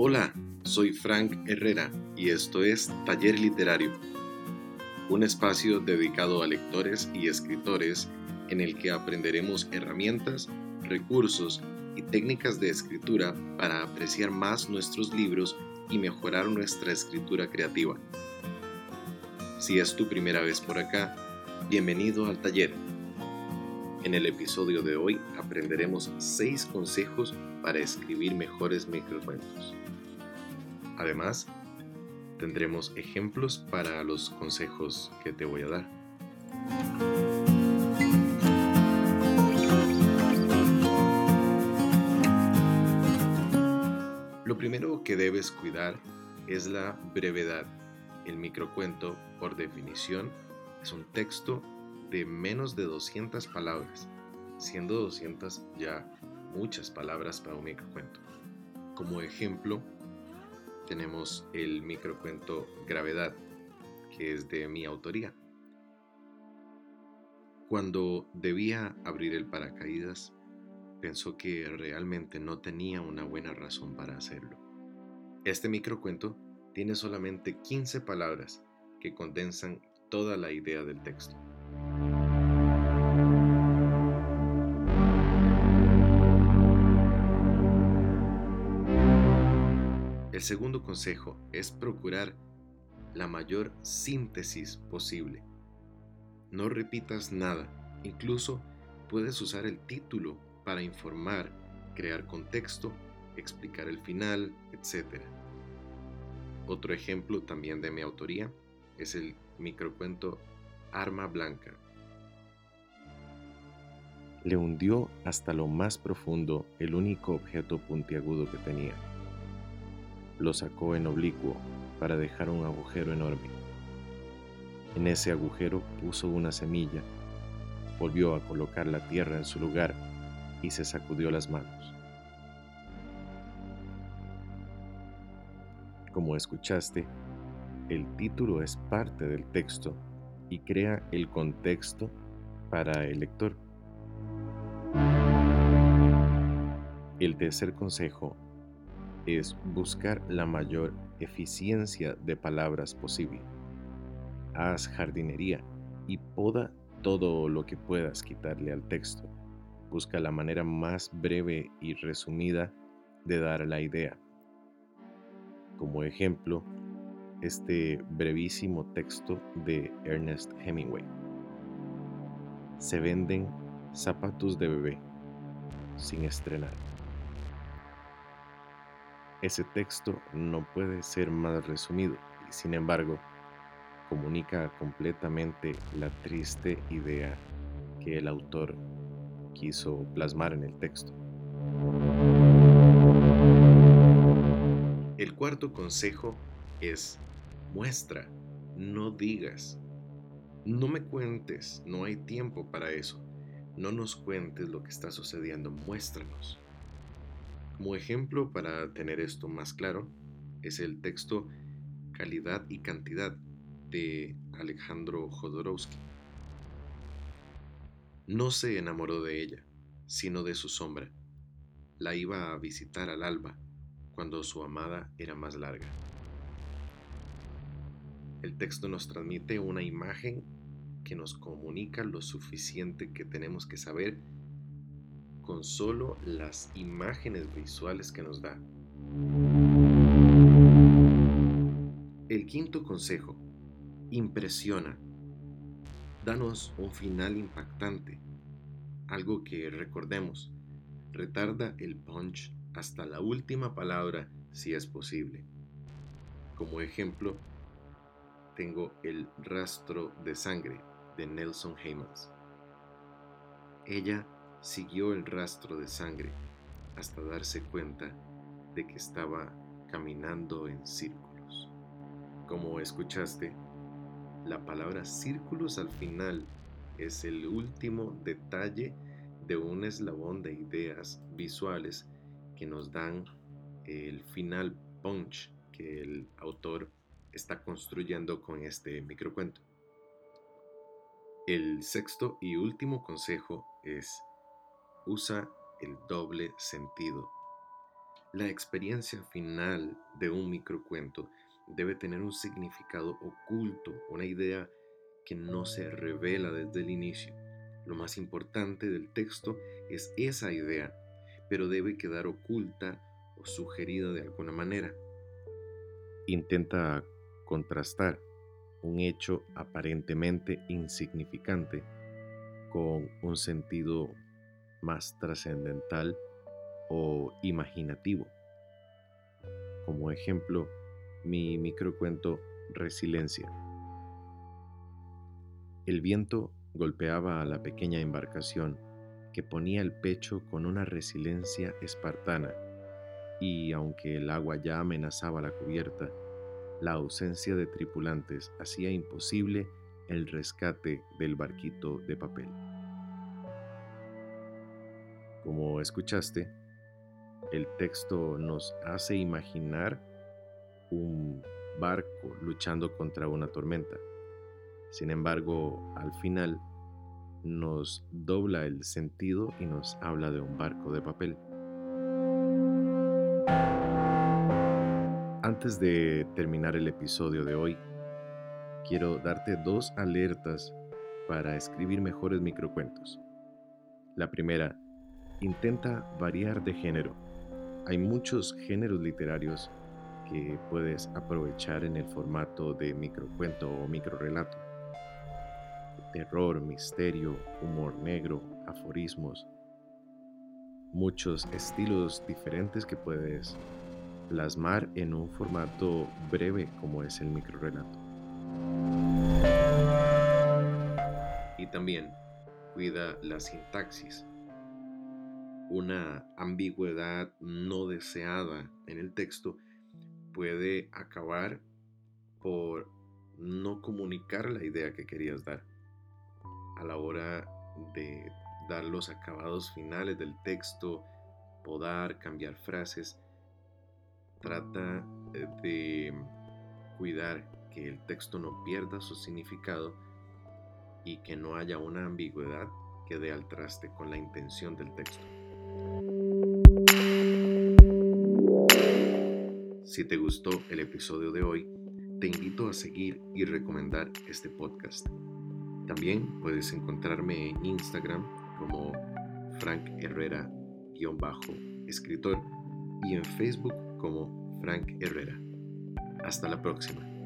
Hola, soy Frank Herrera y esto es Taller Literario, un espacio dedicado a lectores y escritores en el que aprenderemos herramientas, recursos y técnicas de escritura para apreciar más nuestros libros y mejorar nuestra escritura creativa. Si es tu primera vez por acá, bienvenido al taller. En el episodio de hoy aprenderemos 6 consejos para escribir mejores microcuentos. Además, tendremos ejemplos para los consejos que te voy a dar. Lo primero que debes cuidar es la brevedad. El microcuento, por definición, es un texto de menos de 200 palabras, siendo 200 ya muchas palabras para un microcuento. Como ejemplo, tenemos el microcuento Gravedad, que es de mi autoría. Cuando debía abrir el paracaídas, pensó que realmente no tenía una buena razón para hacerlo. Este microcuento tiene solamente 15 palabras que condensan toda la idea del texto. El segundo consejo es procurar la mayor síntesis posible. No repitas nada, incluso puedes usar el título para informar, crear contexto, explicar el final, etc. Otro ejemplo también de mi autoría es el microcuento Arma Blanca. Le hundió hasta lo más profundo el único objeto puntiagudo que tenía lo sacó en oblicuo para dejar un agujero enorme. En ese agujero puso una semilla, volvió a colocar la tierra en su lugar y se sacudió las manos. Como escuchaste, el título es parte del texto y crea el contexto para el lector. El tercer consejo es buscar la mayor eficiencia de palabras posible. Haz jardinería y poda todo lo que puedas quitarle al texto. Busca la manera más breve y resumida de dar la idea. Como ejemplo, este brevísimo texto de Ernest Hemingway. Se venden zapatos de bebé sin estrenar. Ese texto no puede ser más resumido y sin embargo comunica completamente la triste idea que el autor quiso plasmar en el texto. El cuarto consejo es muestra, no digas. No me cuentes, no hay tiempo para eso. No nos cuentes lo que está sucediendo, muéstranos. Como ejemplo para tener esto más claro es el texto Calidad y Cantidad de Alejandro Jodorowsky. No se enamoró de ella, sino de su sombra. La iba a visitar al alba, cuando su amada era más larga. El texto nos transmite una imagen que nos comunica lo suficiente que tenemos que saber con solo las imágenes visuales que nos da. El quinto consejo, impresiona. Danos un final impactante, algo que recordemos. Retarda el punch hasta la última palabra si es posible. Como ejemplo, tengo el rastro de sangre de Nelson Haymans. Ella siguió el rastro de sangre hasta darse cuenta de que estaba caminando en círculos. Como escuchaste, la palabra círculos al final es el último detalle de un eslabón de ideas visuales que nos dan el final punch que el autor está construyendo con este microcuento. El sexto y último consejo es usa el doble sentido. La experiencia final de un microcuento debe tener un significado oculto, una idea que no se revela desde el inicio. Lo más importante del texto es esa idea, pero debe quedar oculta o sugerida de alguna manera. Intenta contrastar un hecho aparentemente insignificante con un sentido más trascendental o imaginativo. Como ejemplo, mi microcuento Resiliencia. El viento golpeaba a la pequeña embarcación que ponía el pecho con una resiliencia espartana y aunque el agua ya amenazaba la cubierta, la ausencia de tripulantes hacía imposible el rescate del barquito de papel. Como escuchaste, el texto nos hace imaginar un barco luchando contra una tormenta. Sin embargo, al final nos dobla el sentido y nos habla de un barco de papel. Antes de terminar el episodio de hoy, quiero darte dos alertas para escribir mejores microcuentos. La primera, intenta variar de género. Hay muchos géneros literarios que puedes aprovechar en el formato de microcuento o microrelato. Terror, misterio, humor negro, aforismos. Muchos estilos diferentes que puedes plasmar en un formato breve como es el microrelato. Y también cuida la sintaxis. Una ambigüedad no deseada en el texto puede acabar por no comunicar la idea que querías dar. A la hora de dar los acabados finales del texto, podar, cambiar frases, trata eh, de cuidar que el texto no pierda su significado y que no haya una ambigüedad que dé al traste con la intención del texto. Si te gustó el episodio de hoy, te invito a seguir y recomendar este podcast. También puedes encontrarme en Instagram como Frank Herrera-escritor y en Facebook como Frank Herrera. Hasta la próxima.